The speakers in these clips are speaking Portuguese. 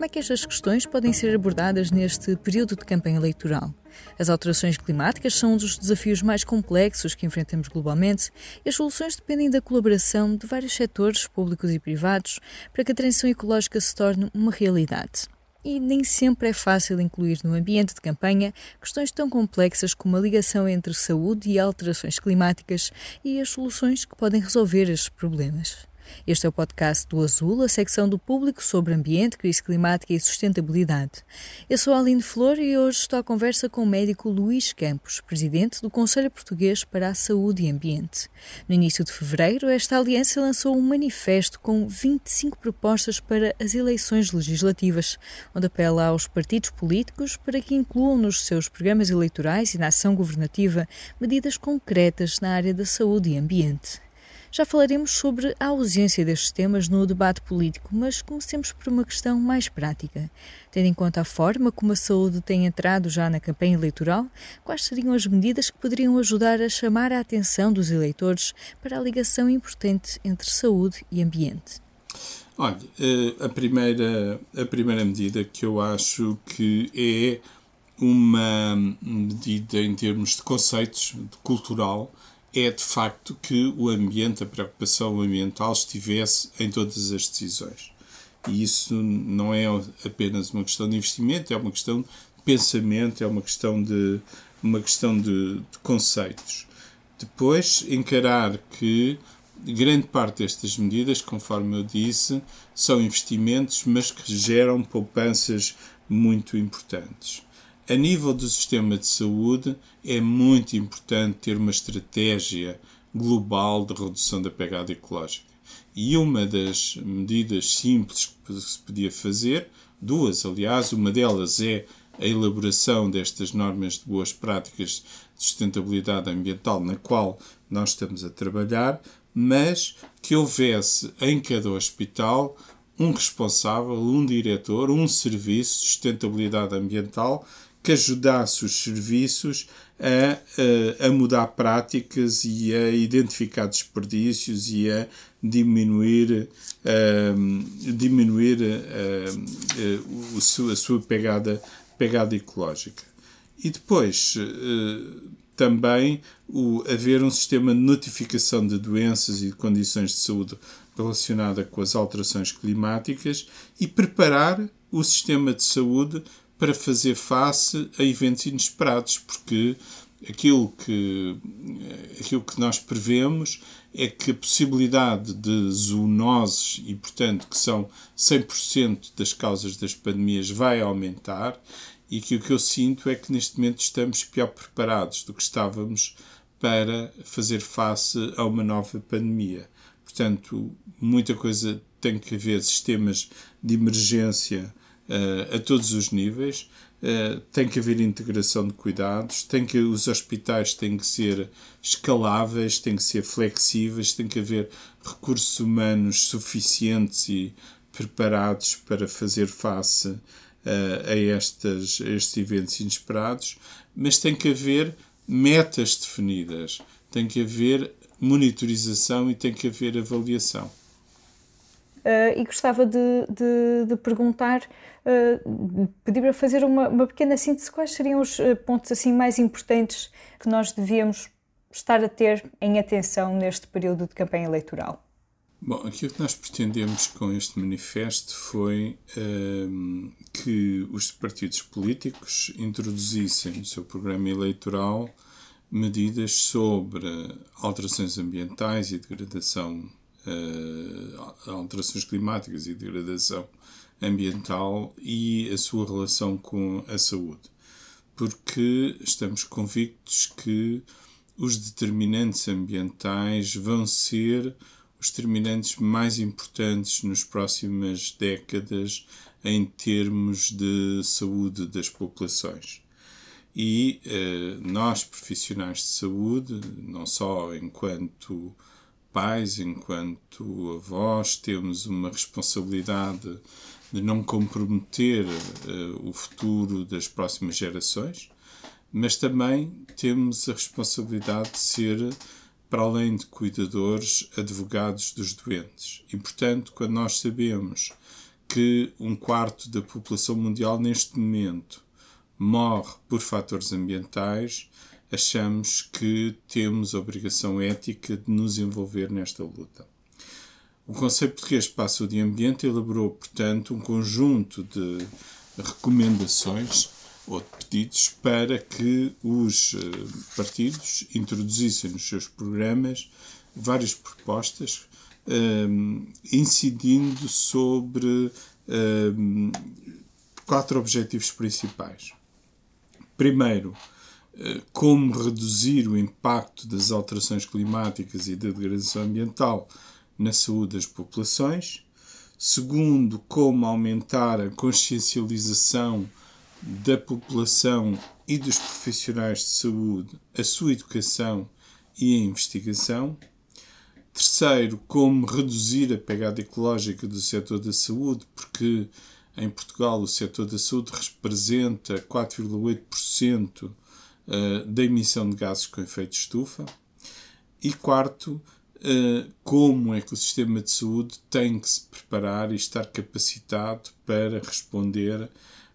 Como é que estas questões podem ser abordadas neste período de campanha eleitoral? As alterações climáticas são um dos desafios mais complexos que enfrentamos globalmente e as soluções dependem da colaboração de vários setores, públicos e privados, para que a transição ecológica se torne uma realidade. E nem sempre é fácil incluir no ambiente de campanha questões tão complexas como a ligação entre saúde e alterações climáticas e as soluções que podem resolver estes problemas. Este é o podcast do Azul, a secção do público sobre ambiente, crise climática e sustentabilidade. Eu sou Aline Flor e hoje estou à conversa com o médico Luís Campos, presidente do Conselho Português para a Saúde e Ambiente. No início de fevereiro, esta aliança lançou um manifesto com 25 propostas para as eleições legislativas, onde apela aos partidos políticos para que incluam nos seus programas eleitorais e na ação governativa medidas concretas na área da saúde e ambiente. Já falaremos sobre a ausência destes temas no debate político, mas comecemos por uma questão mais prática. Tendo em conta a forma como a saúde tem entrado já na campanha eleitoral, quais seriam as medidas que poderiam ajudar a chamar a atenção dos eleitores para a ligação importante entre saúde e ambiente? Olha, eh, a primeira, a primeira medida que eu acho que é uma medida em termos de conceitos de cultural é de facto que o ambiente, a preocupação ambiental estivesse em todas as decisões. E isso não é apenas uma questão de investimento, é uma questão de pensamento, é uma questão de, uma questão de, de conceitos. Depois, encarar que grande parte destas medidas, conforme eu disse, são investimentos, mas que geram poupanças muito importantes. A nível do sistema de saúde, é muito importante ter uma estratégia global de redução da pegada ecológica. E uma das medidas simples que se podia fazer, duas aliás, uma delas é a elaboração destas normas de boas práticas de sustentabilidade ambiental, na qual nós estamos a trabalhar, mas que houvesse em cada hospital um responsável, um diretor, um serviço de sustentabilidade ambiental que ajudasse os serviços a, a, a, mudar práticas e a identificar desperdícios e a diminuir, a, diminuir a, a, sua, a sua pegada, pegada ecológica. E depois também o, haver um sistema de notificação de doenças e de condições de saúde relacionada com as alterações climáticas e preparar o sistema de saúde para fazer face a eventos inesperados, porque aquilo que, aquilo que nós prevemos é que a possibilidade de zoonoses, e portanto que são 100% das causas das pandemias, vai aumentar, e que o que eu sinto é que neste momento estamos pior preparados do que estávamos para fazer face a uma nova pandemia. Portanto, muita coisa tem que haver sistemas de emergência uh, a todos os níveis. Uh, tem que haver integração de cuidados, tem que os hospitais têm que ser escaláveis, têm que ser flexíveis, tem que haver recursos humanos suficientes e preparados para fazer face uh, a, estas, a estes eventos inesperados, mas tem que haver metas definidas, tem que haver monitorização e tem que haver avaliação. Uh, e gostava de, de, de perguntar, uh, pedir para fazer uma, uma, pequena síntese, quais seriam os uh, pontos assim mais importantes que nós devíamos estar a ter em atenção neste período de campanha eleitoral? Bom, aquilo que nós pretendemos com este manifesto foi ehm, que os partidos políticos introduzissem no seu programa eleitoral medidas sobre alterações ambientais e degradação uh, alterações climáticas e degradação ambiental e a sua relação com a saúde. Porque estamos convictos que os determinantes ambientais vão ser os determinantes mais importantes nas próximas décadas em termos de saúde das populações. E eh, nós, profissionais de saúde, não só enquanto pais, enquanto avós, temos uma responsabilidade de não comprometer uh, o futuro das próximas gerações, mas também temos a responsabilidade de ser, para além de cuidadores, advogados dos doentes. E, portanto, quando nós sabemos que um quarto da população mundial neste momento morre por fatores ambientais, achamos que temos a obrigação ética de nos envolver nesta luta. O Conselho Português para a Saúde Ambiente elaborou, portanto, um conjunto de recomendações ou de pedidos para que os eh, partidos introduzissem nos seus programas várias propostas um, eh, incidindo sobre um, eh, quatro objetivos principais. Primeiro, como reduzir o impacto das alterações climáticas e da degradação ambiental na saúde das populações. Segundo, como aumentar a consciencialização da população e dos profissionais de saúde, a sua educação e a investigação. Terceiro, como reduzir a pegada ecológica do setor da saúde, porque em Portugal o setor da saúde representa 4,8% uh, da emissão de gases com efeito de estufa. E quarto, uh, como o ecossistema de saúde tem que se preparar e estar capacitado para responder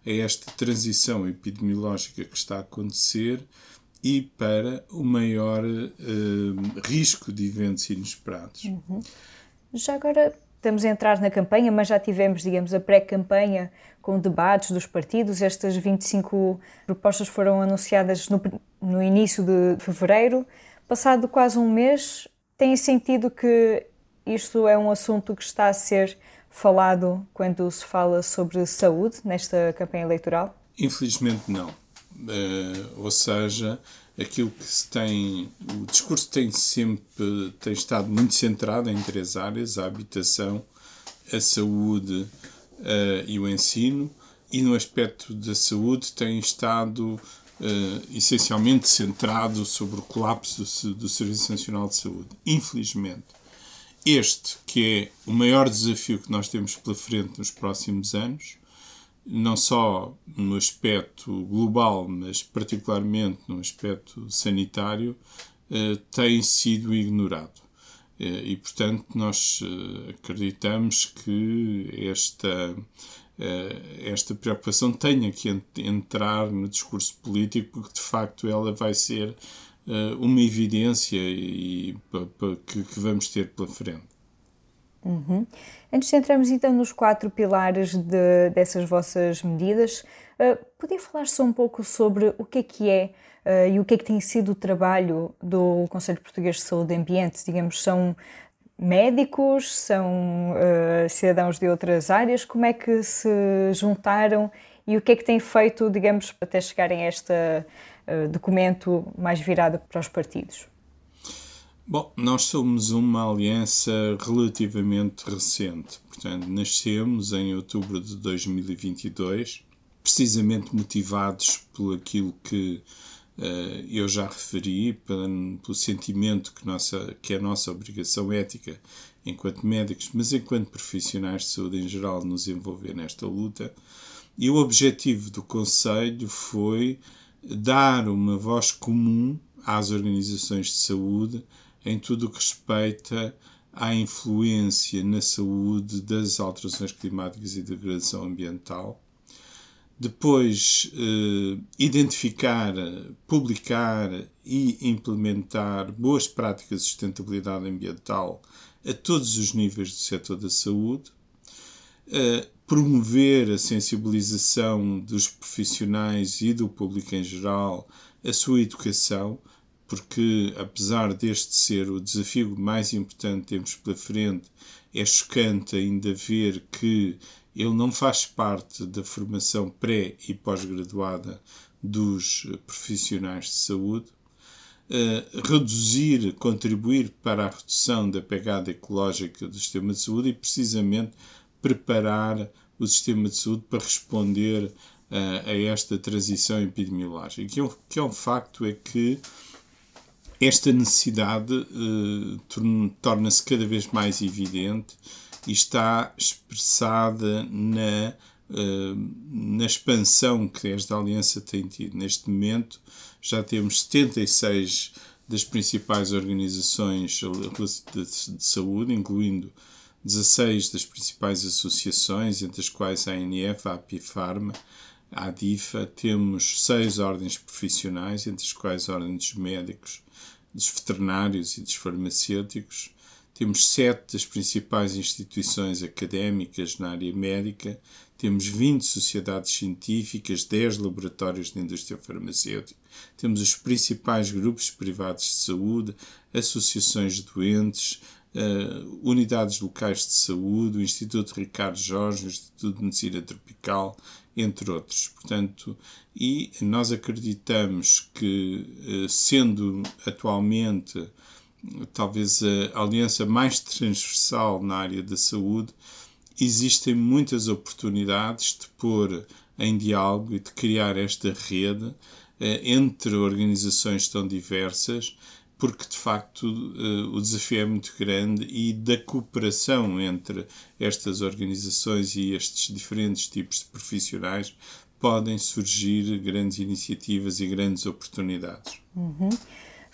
a esta transição epidemiológica que está a acontecer e para o maior uh, risco de eventos inesperados. Uhum. Já agora estamos a entrar na campanha, mas já tivemos, digamos, a pré-campanha com debates dos partidos. Estas 25 propostas foram anunciadas no, no início de fevereiro. Passado quase um mês, tem sentido que isto é um assunto que está a ser falado quando se fala sobre saúde nesta campanha eleitoral? Infelizmente não. Uh, ou seja, aquilo que se tem. O discurso tem sempre tem estado muito centrado em três áreas: a habitação, a saúde uh, e o ensino, e no aspecto da saúde tem estado essencialmente centrado sobre o colapso do, do Serviço Nacional de Saúde. Infelizmente, este que é o maior desafio que nós temos pela frente nos próximos anos, não só no aspecto global, mas particularmente no aspecto sanitário, uh, tem sido ignorado. Eh, e, portanto, nós eh, acreditamos que esta, eh, esta preocupação tenha que entrar no discurso político, porque de facto ela vai ser uma evidência que, que vamos ter pela frente. Uhum. Antes de entrarmos então nos quatro pilares de, dessas vossas medidas, uh, podia falar só um pouco sobre o que é que é uh, e o que é que tem sido o trabalho do Conselho Português de Saúde e Ambiente? Digamos, são médicos, são uh, cidadãos de outras áreas, como é que se juntaram e o que é que têm feito, digamos, até chegarem a este uh, documento mais virado para os partidos? Bom, nós somos uma aliança relativamente recente, portanto, nascemos em outubro de 2022, precisamente motivados por aquilo que eu já referi, pelo sentimento que, nossa, que é a nossa obrigação ética enquanto médicos, mas enquanto profissionais de saúde em geral, nos envolver nesta luta. E o objetivo do Conselho foi dar uma voz comum às organizações de saúde em tudo o que respeita à influência na saúde das alterações climáticas e degradação ambiental depois eh, identificar, publicar e implementar boas práticas de sustentabilidade ambiental a todos os níveis do setor da saúde, eh, promover a sensibilização dos profissionais e do público em geral, a sua educação, porque apesar deste ser o desafio mais importante que temos pela frente, é chocante ainda ver que ele não faz parte da formação pré e pós-graduada dos profissionais de saúde. Uh, reduzir, contribuir para a redução da pegada ecológica do sistema de saúde e, precisamente, preparar o sistema de saúde para responder a esta transição epidemiológica. E que é um, que é um facto é que esta necessidade uh, torna-se cada vez mais evidente e está expressada na, uh, na expansão que esta aliança tem tido. Neste momento já temos 76 das principais organizações de saúde, incluindo 16 das principais associações, entre as quais a ANF, a Apifarma, a ADIFA, temos seis ordens profissionais, entre as quais a Ordem dos Médicos, dos Veterinários e dos Farmacêuticos, temos sete das principais instituições académicas na área médica, temos 20 sociedades científicas, 10 laboratórios de indústria farmacêutica, temos os principais grupos privados de saúde, associações de doentes, uh, unidades locais de saúde, o Instituto Ricardo Jorge, o Instituto de Medicina Tropical, entre outros. Portanto, e nós acreditamos que, uh, sendo atualmente talvez a aliança mais transversal na área da saúde, existem muitas oportunidades de pôr em diálogo e de criar esta rede eh, entre organizações tão diversas porque de facto eh, o desafio é muito grande e da cooperação entre estas organizações e estes diferentes tipos de profissionais podem surgir grandes iniciativas e grandes oportunidades. Uhum.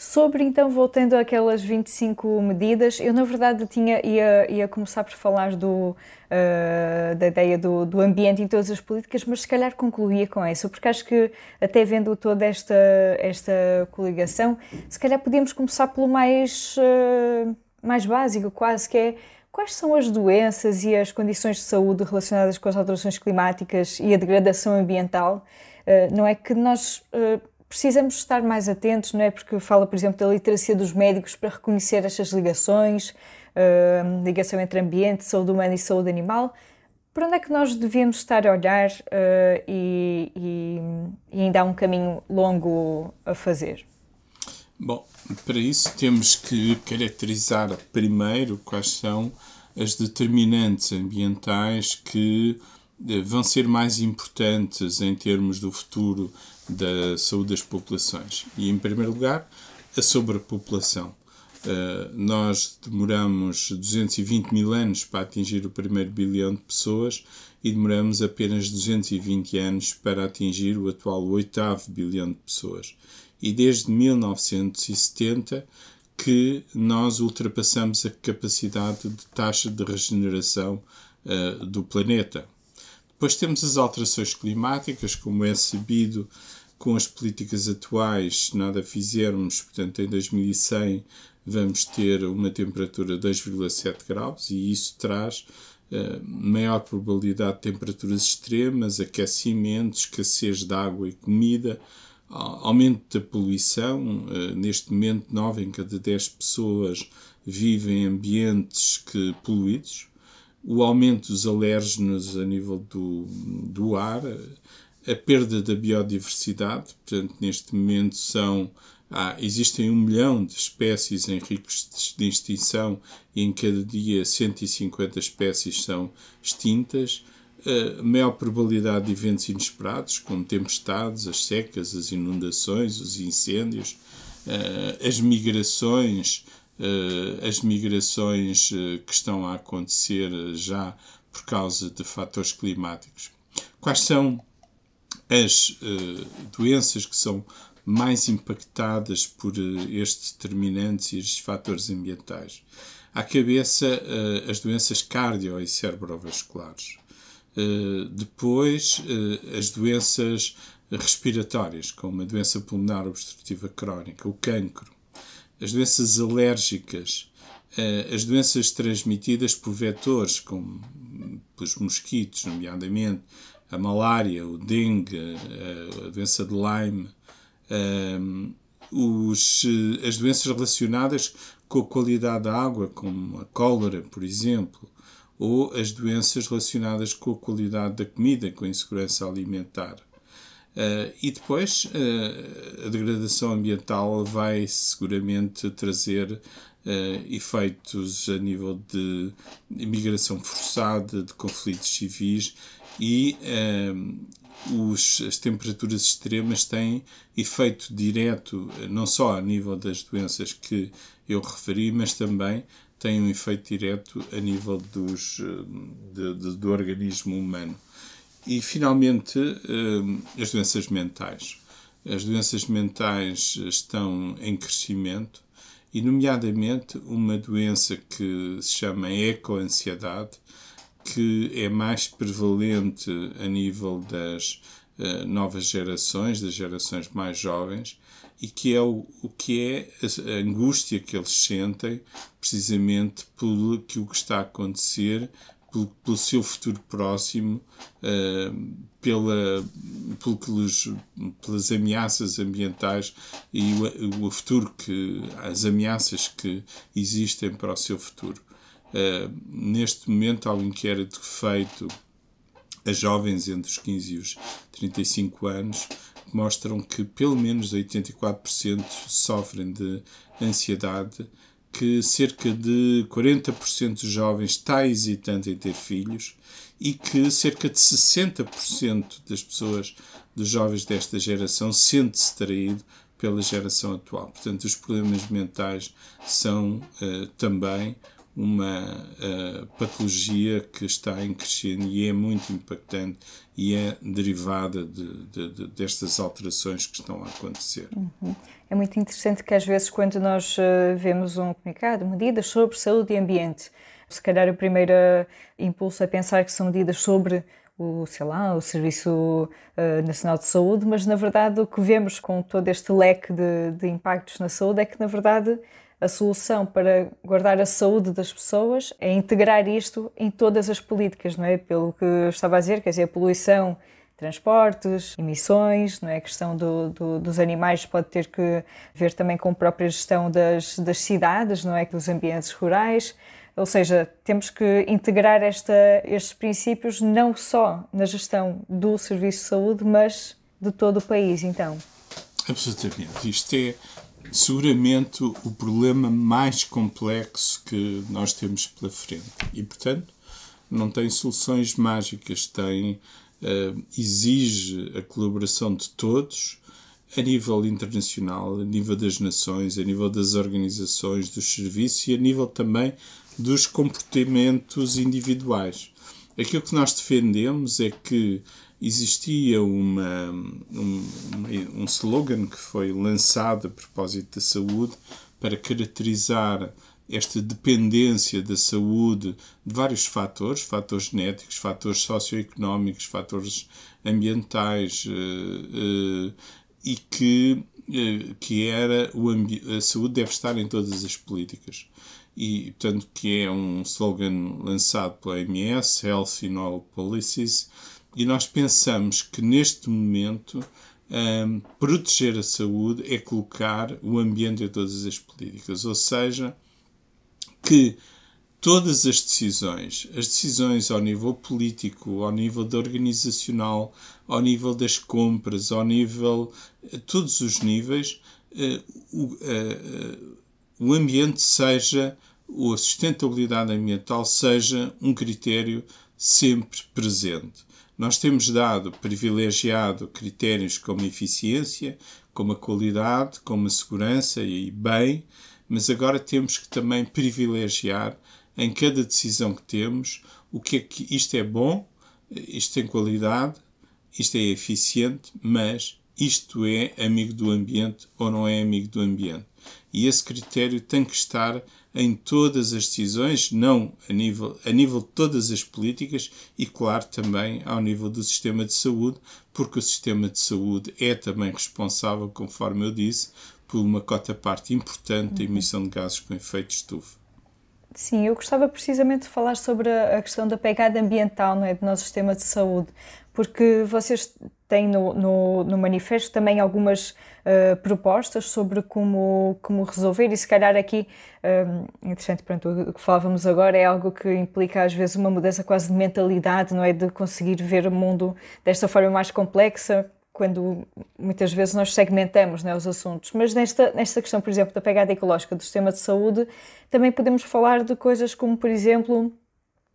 Sobre, então, voltando àquelas 25 medidas, eu na verdade tinha, ia, ia começar por falar do, uh, da ideia do, do ambiente em todas as políticas, mas se calhar concluía com isso, porque acho que até vendo toda esta, esta coligação, se calhar podíamos começar pelo mais, uh, mais básico, quase, que é quais são as doenças e as condições de saúde relacionadas com as alterações climáticas e a degradação ambiental? Uh, não é que nós precisamos estar mais atentos, não é? Porque fala, por exemplo, da literacia dos médicos para reconhecer estas ligações, uh, ligação entre ambiente, saúde humana e saúde animal. Para onde é que nós devíamos estar a olhar uh, e, e, e ainda há um caminho longo a fazer? Bom, para isso temos que caracterizar primeiro quais são as determinantes ambientais que eh, vão ser mais importantes em termos do futuro da saúde das populações. E, em primeiro lugar, a sobrepopulação. Uh, nós demoramos 220 mil anos para atingir o primeiro bilhão de pessoas e demoramos apenas 220 anos para atingir o atual oitavo bilhão de pessoas. E desde 1970 que nós ultrapassamos a capacidade de taxa de regeneração uh, do planeta. Depois temos as alterações climáticas, como é sabido, com as políticas atuais, se nada fizermos, portanto, em 2100 vamos ter uma temperatura de 2,7 graus e isso traz uh, maior probabilidade de temperaturas extremas, aquecimento, escassez de água e comida, aumento da poluição. Uh, neste momento, 9 em cada 10 pessoas vivem em ambientes que, poluídos o aumento dos alérgenos a nível do, do ar, a perda da biodiversidade, portanto, neste momento são ah, existem um milhão de espécies em riscos de extinção e em cada dia 150 espécies são extintas. A maior probabilidade de eventos inesperados, como tempestades, as secas, as inundações, os incêndios, ah, as migrações, uh, as migrações uh, que estão a acontecer já por causa de fatores climáticos. Quais são as doenças que são mais impactadas por estes determinantes e estes fatores ambientais? À cabeça, as doenças cardio e cerebrovasculares. depois, as doenças respiratórias, como a doença pulmonar obstrutiva crónica, o cancro, as doenças alérgicas, as doenças transmitidas por vetores, como pelos mosquitos, nomeadamente a malária, o dengue, a doença de Lyme, eh, os, eh, as doenças relacionadas com a qualidade da água, como a cólera, por exemplo, ou as doenças relacionadas com a qualidade da comida, com a insegurança alimentar. Uh, e depois uh, a degradação ambiental vai seguramente trazer uh, efeitos a nível de imigração forçada, de conflitos civis e os, as temperaturas extremas têm efeito direto, não só a nível das doenças que eu referi, mas também têm um efeito direto a nível dos, de, de, do organismo humano. E, finalmente, as doenças mentais. As doenças mentais estão em crescimento e, nomeadamente, uma doença que se chama ecoansiedade, que é mais prevalente a nível das uh, novas gerações, das gerações mais jovens, e que é o, o que é a, angústia que eles sentem precisamente pelo que o que está a acontecer pelo, pelo seu futuro próximo, uh, pela, pelos, pelas ameaças ambientais e o, o, futuro que as ameaças que existem para o seu futuro. Uh, neste momento há um inquérito feito a jovens entre os 15 e os 35 anos que mostram que pelo menos 84% sofrem de ansiedade que cerca de 40% dos jovens está hesitante em ter filhos e que cerca de 60% das pessoas, dos jovens desta geração, sente-se traído pela geração atual. Portanto, os problemas mentais são uh, também uma uh, patologia que está em crescendo e é muito impactante e é derivada de, de, de, destas alterações que estão a acontecer. Uhum. É muito interessante que às vezes quando nós uh, vemos um comunicado, medidas sobre saúde e ambiente, se calhar o primeiro impulso é pensar que são medidas sobre o, sei lá, o Serviço Nacional de Saúde, mas na verdade o que vemos com todo este leque de, de impactos na saúde é que na verdade a solução para guardar a saúde das pessoas é integrar isto em todas as políticas, não é? Pelo que eu estava a dizer, quer dizer, a poluição, transportes, emissões, não é? A questão do, do, dos animais pode ter que ver também com a própria gestão das, das cidades, não é? Dos ambientes rurais. Ou seja, temos que integrar esta, estes princípios não só na gestão do serviço de saúde, mas de todo o país, então. Absolutamente. Isto é seguramente o problema mais complexo que nós temos pela frente. E, portanto, não tem soluções mágicas, tem, uh, exige a colaboração de todos a nível internacional, a nível das nações, a nível das organizações, dos serviços e a nível também dos comportamentos individuais. Aquilo que nós defendemos é que existia uma, um, um slogan que foi lançado a propósito da saúde para caracterizar esta dependência da saúde de vários fatores, fatores genéticos, fatores socioeconómicos, fatores ambientais, uh, uh, e que, uh, que era o a saúde deve estar em todas as políticas. E, portanto, que é um slogan lançado pela OMS, Health in All Policies, e nós pensamos que neste momento um, proteger a saúde é colocar o ambiente em todas as políticas, ou seja, que todas as decisões, as decisões ao nível político, ao nível da organizacional, ao nível das compras, ao nível, a todos os níveis, uh, o, uh, o ambiente seja, ou a sustentabilidade ambiental seja um critério sempre presente. Nós temos dado, privilegiado critérios como eficiência, como a qualidade, como a segurança e bem, mas agora temos que também privilegiar em cada decisão que temos o que é que isto é bom, isto tem qualidade, isto é eficiente, mas isto é amigo do ambiente ou não é amigo do ambiente. E esse critério tem que estar em todas as decisões, não a nível, a nível de todas as políticas e, claro, também ao nível do sistema de saúde, porque o sistema de saúde é também responsável, conforme eu disse, por uma cota-parte importante da emissão de gases com efeito de estufa. Sim, eu gostava precisamente de falar sobre a questão da pegada ambiental não é, do nosso sistema de saúde, porque vocês têm no, no, no manifesto também algumas uh, propostas sobre como, como resolver, e se calhar aqui, um, interessante, pronto, o que falávamos agora é algo que implica às vezes uma mudança quase de mentalidade, não é? De conseguir ver o mundo desta forma mais complexa, quando muitas vezes nós segmentamos né, os assuntos. Mas nesta, nesta questão, por exemplo, da pegada ecológica do sistema de saúde, também podemos falar de coisas como, por exemplo,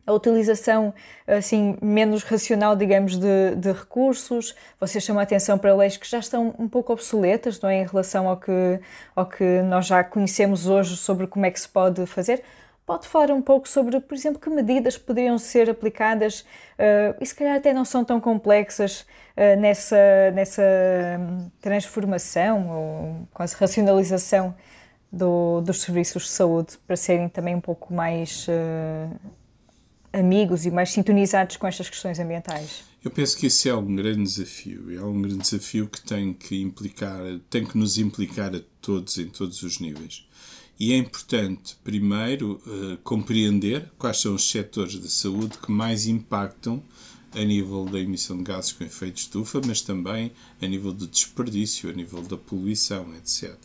a utilização assim menos racional, digamos, de, de, recursos. Você chama a atenção para leis que já estão um pouco obsoletas, não é, em relação ao que, ao que nós já conhecemos hoje sobre como é que se pode fazer. Pode falar um pouco sobre, por exemplo, que medidas poderiam ser aplicadas uh, e se calhar até não são tão complexas uh, nessa, nessa hum, transformação ou quase racionalização do, dos serviços de saúde para serem também um pouco mais uh, amigos e mais sintonizados com estas questões ambientais? Eu penso que esse é um grande desafio. É um grande desafio que tem que implicar, tem que nos implicar a todos em todos os níveis. E é importante, primeiro, uh, compreender quais são os setores da saúde que mais impactam a nível da emissão de gases com efeito de estufa, mas também a nível do desperdício, a nível da poluição, etc.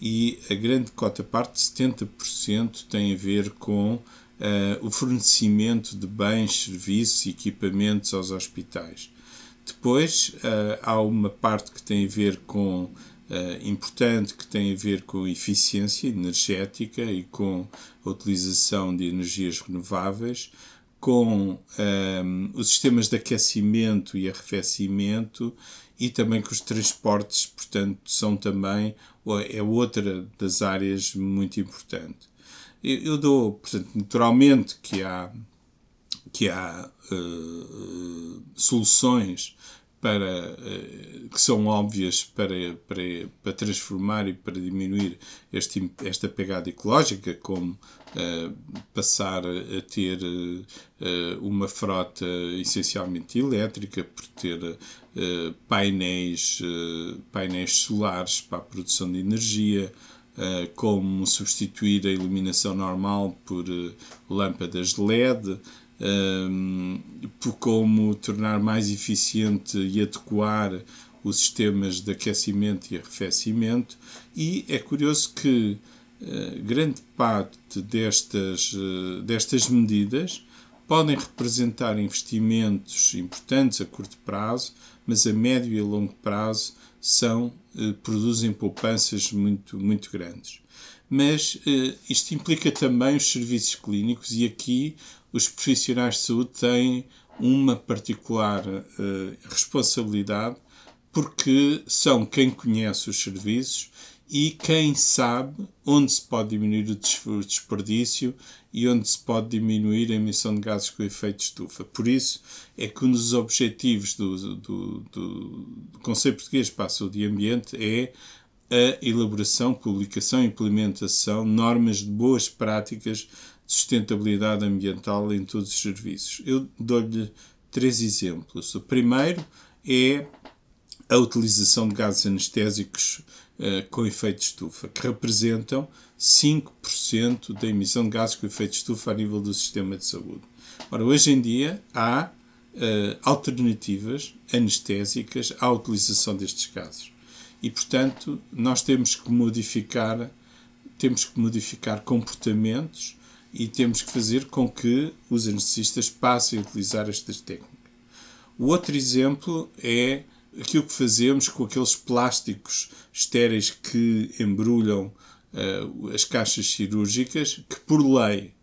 E a grande cota parte, 70%, tem a ver com uh, o fornecimento de bens, serviços e equipamentos aos hospitais. Depois, uh, há uma parte que tem a ver com uh, importante que tem a ver com eficiência energética e com a utilização de energias renováveis, com um, ehm, os sistemas de aquecimento e arrefecimento e também com os transportes, portanto, são também é outra das áreas muito importante. Eu, eu dou, portanto, naturalmente que há que há uh, soluções para, eh, que são óbvias para, para, para transformar e para diminuir este, esta pegada ecológica, como uh, passar a ter uh, uma frota essencialmente elétrica, por ter uh, painéis, painéis solares para a produção de energia, como substituir a iluminação normal por lâmpadas LED um, por como tornar mais eficiente e adequar os sistemas de aquecimento e arrefecimento, e é curioso que grande parte destas, destas medidas podem representar investimentos importantes a curto prazo, mas a médio e a longo prazo são, uh, produzem poupanças muito, muito grandes. Mas isto implica também os serviços clínicos, e aqui os profissionais de saúde têm uma particular uh, responsabilidade porque são quem conhece os serviços e quem sabe onde se pode diminuir o desperdício e onde se pode diminuir a emissão de gases com efeito de estufa. Por isso é que um dos objetivos do, do, do, Conselho Português para a Saúde e Ambiente é a elaboração, publicação e implementação de normas de boas práticas sustentabilidade ambiental em todos os serviços. Eu dou-lhe três exemplos. O primeiro é a utilização de gases anestésicos uh, com efeito de estufa, que representam 5% da emissão de gases com efeito de estufa a nível do sistema de saúde. Ora, hoje em dia há uh, alternativas anestésicas à utilização destes gases. E, portanto, nós temos que modificar, temos que modificar comportamentos e temos que fazer com que os anestesistas passem a utilizar estas técnicas. O outro exemplo é aquilo que fazemos com aqueles plásticos estéreis que embrulham uh, as caixas cirúrgicas, que por lei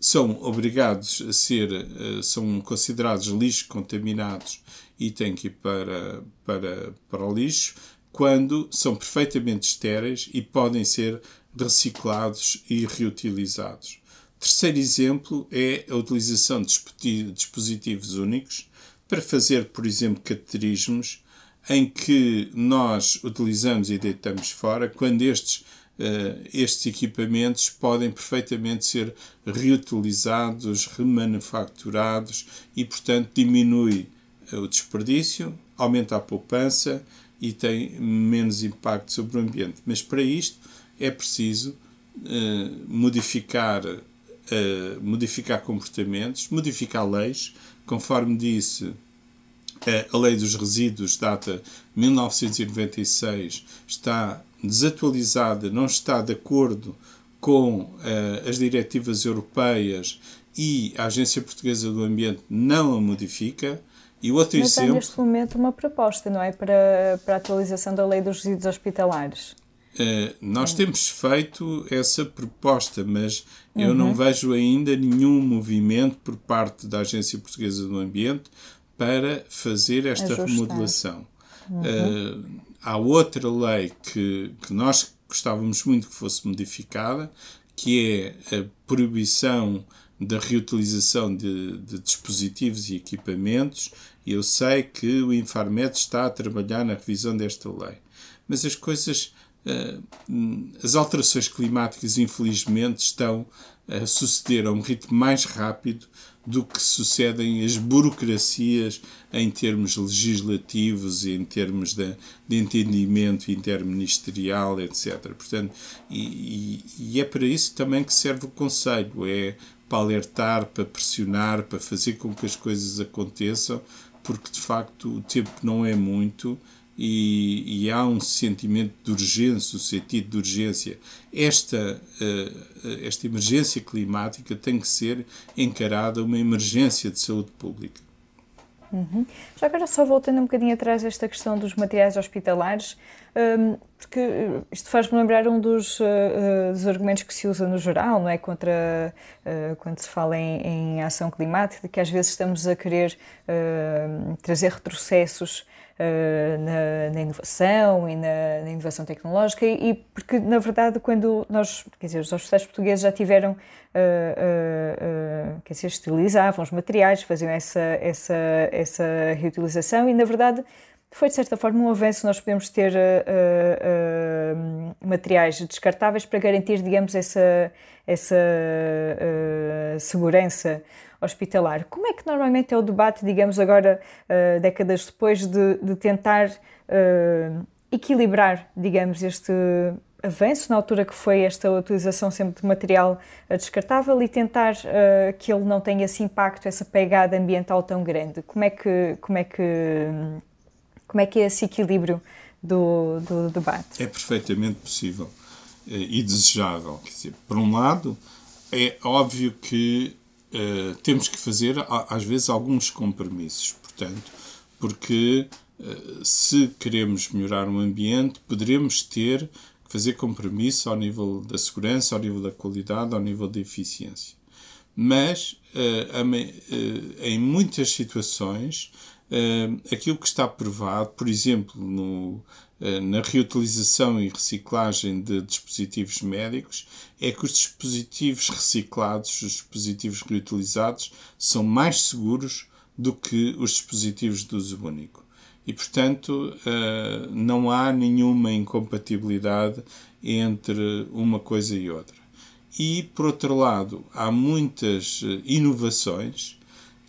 são obrigados a ser, uh, são considerados lixos contaminados e têm que ir para, para, para o lixo, quando são perfeitamente estéreis e podem ser reciclados e reutilizados. Terceiro exemplo é a utilização de dispositivos únicos para fazer, por exemplo, cateterismos em que nós utilizamos e deitamos fora, quando estes, uh, estes equipamentos podem perfeitamente ser reutilizados, remanufaturados e, portanto, diminui uh, o desperdício, aumenta a poupança e tem menos impacto sobre o ambiente. Mas para isto é preciso uh, modificar modificar comportamentos, modificar leis, conforme disse a lei dos resíduos, data 1996, está desatualizada, não está de acordo com uh, as diretivas europeias e a Agência Portuguesa do Ambiente não a modifica E outro Mas exemplo... há neste momento uma proposta, não é? Para, para a atualização da lei dos resíduos hospitalares. Uh, nós temos feito essa proposta, mas uhum. eu não uhum. vejo ainda nenhum movimento por parte da Agência Portuguesa do Ambiente para fazer esta Ajustar. remodelação. Uhum. Uh, há outra lei que, que nós gostávamos muito que fosse modificada, que é a proibição da reutilização de, de, dispositivos e equipamentos. Eu sei que o Infarmed está a trabalhar na revisão desta lei, mas as coisas eh, as alterações climáticas, infelizmente, estão a suceder a um ritmo mais rápido do que sucedem as burocracias em termos legislativos e em termos de, de entendimento interministerial, etc. Portanto, e, e, é para isso também que serve o Conselho, é para alertar, para pressionar, para fazer com que as coisas aconteçam, porque de facto o tempo não é muito e, e, há um sentimento de urgência, um sentido de urgência. Esta, uh, esta emergência climática tem que ser encarada uma emergência de saúde pública. Uhum. Já agora, só voltando um bocadinho atrás esta questão dos materiais hospitalares, porque isto faz-me lembrar um dos, uh, dos, argumentos que se usa no geral, não é? Contra, uh, quando se fala em, em, ação climática, que às vezes estamos a querer uh, trazer retrocessos uh, na, na, inovação e na, na inovação tecnológica e, e, porque, na verdade, quando nós, quer dizer, os hospitais portugueses já tiveram, uh, uh, quer dizer, estilizavam os materiais, faziam essa, essa, essa reutilização e, na verdade, foi de certa forma um avanço. Nós podemos ter uh, uh, materiais descartáveis para garantir, digamos, essa, essa uh, segurança hospitalar. Como é que normalmente é o debate, digamos agora, décadas depois, de, de tentar equilibrar, digamos, este avanço na altura que foi esta utilização sempre de material descartável e tentar que ele não tenha esse impacto, essa pegada ambiental tão grande? Como é que, como é que, como é, que é esse equilíbrio do, do debate? É perfeitamente possível e desejável. Quer dizer, por um lado, é óbvio que uh, temos que fazer, às vezes, alguns compromissos. Portanto, porque uh, se queremos melhorar o ambiente, poderemos ter que fazer compromisso ao nível da segurança, ao nível da qualidade, ao nível da eficiência. Mas, uh, em muitas situações, aquilo que está provado, por exemplo, no, eh, na reutilização e reciclagem de dispositivos médicos é que os dispositivos reciclados, os dispositivos reutilizados, são mais seguros do que os dispositivos de uso único. E, portanto, eh, não há nenhuma incompatibilidade entre uma coisa e outra. E, por outro lado, há muitas eh, inovações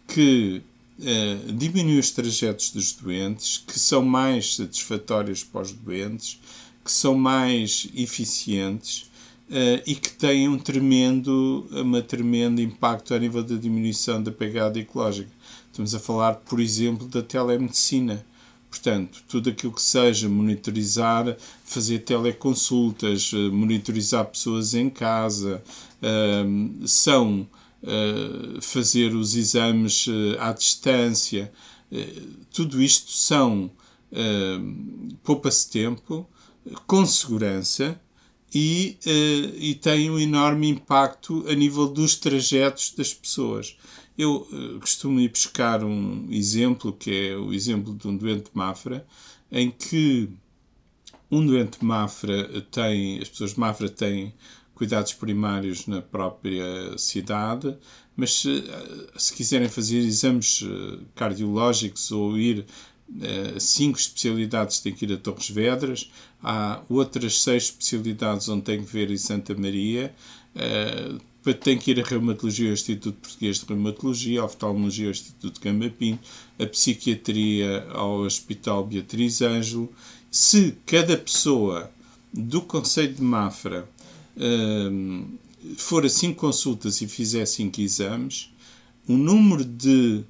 que uh, diminui os trajetos dos doentes, que são mais satisfatórios para os doentes, que são mais eficientes uh, e que têm um tremendo, uma tremendo impacto a nível da diminuição da pegada ecológica. Estamos a falar, por exemplo, da telemedicina. Portanto, tudo aquilo que seja monitorizar, fazer teleconsultas, eh, monitorizar pessoas em casa, são eh, fazer os exames uh, à distância, uh, tudo isto são poupa-se tempo, com segurança e, e tem um enorme impacto a nível dos trajetos das pessoas. Eu costumo ir buscar um exemplo, que é o exemplo de um doente Mafra, em que um doente Mafra tem, as pessoas de Mafra têm cuidados primários na própria cidade, mas se, se quiserem fazer exames eh, cardiológicos ou ir eh, cinco especialidades têm que ir a Torres Vedras, há outras seis especialidades onde tem que ver em Santa Maria, uh, tem que ir a Reumatologia ao Instituto Português de Reumatologia, a Oftalmologia ao Instituto de Camapim, a Psiquiatria ao Hospital Beatriz Ângelo. Se cada pessoa do Conselho de Mafra for a 5 consultas e fizer 5 exames, o número de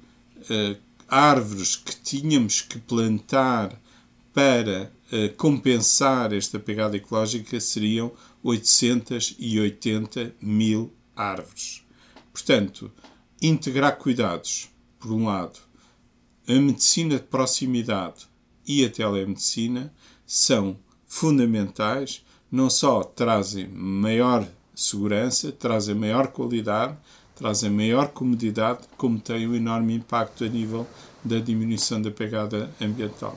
uh, árvores que tínhamos que plantar para uh, compensar esta pegada ecológica seriam 880 mil árvores. Portanto, integrar cuidados, por um lado, a medicina de proximidade e a telemedicina são fundamentais, não só trazem maior segurança, trazem maior qualidade, trazem maior comodidade, como têm um enorme impacto a nível da diminuição da pegada ambiental.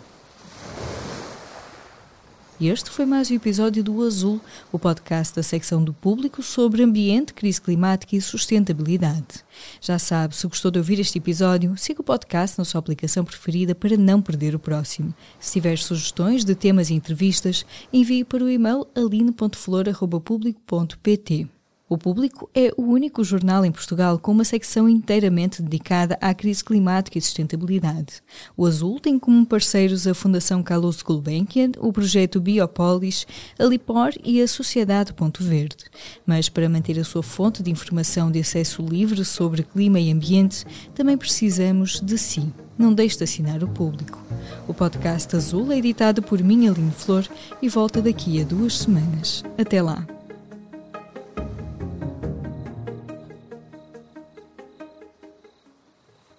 Este foi mais um episódio do Azul, o podcast da secção do público sobre ambiente, crise climática e sustentabilidade. Já sabe, se gostou de ouvir este episódio, siga o podcast na sua aplicação preferida para não perder o próximo. Se tiver sugestões de temas e entrevistas, envie para o e-mail aline.flor.público.pt. O Público é o único jornal em Portugal com uma secção inteiramente dedicada à crise climática e sustentabilidade. O Azul tem como parceiros a Fundação Carlos Gulbenkian, o projeto Biopolis, a Lipor e a Sociedade Ponto Verde. Mas para manter a sua fonte de informação de acesso livre sobre clima e ambiente, também precisamos de si. Não deixe de assinar o Público. O podcast Azul é editado por Minha Aline Flor e volta daqui a duas semanas. Até lá!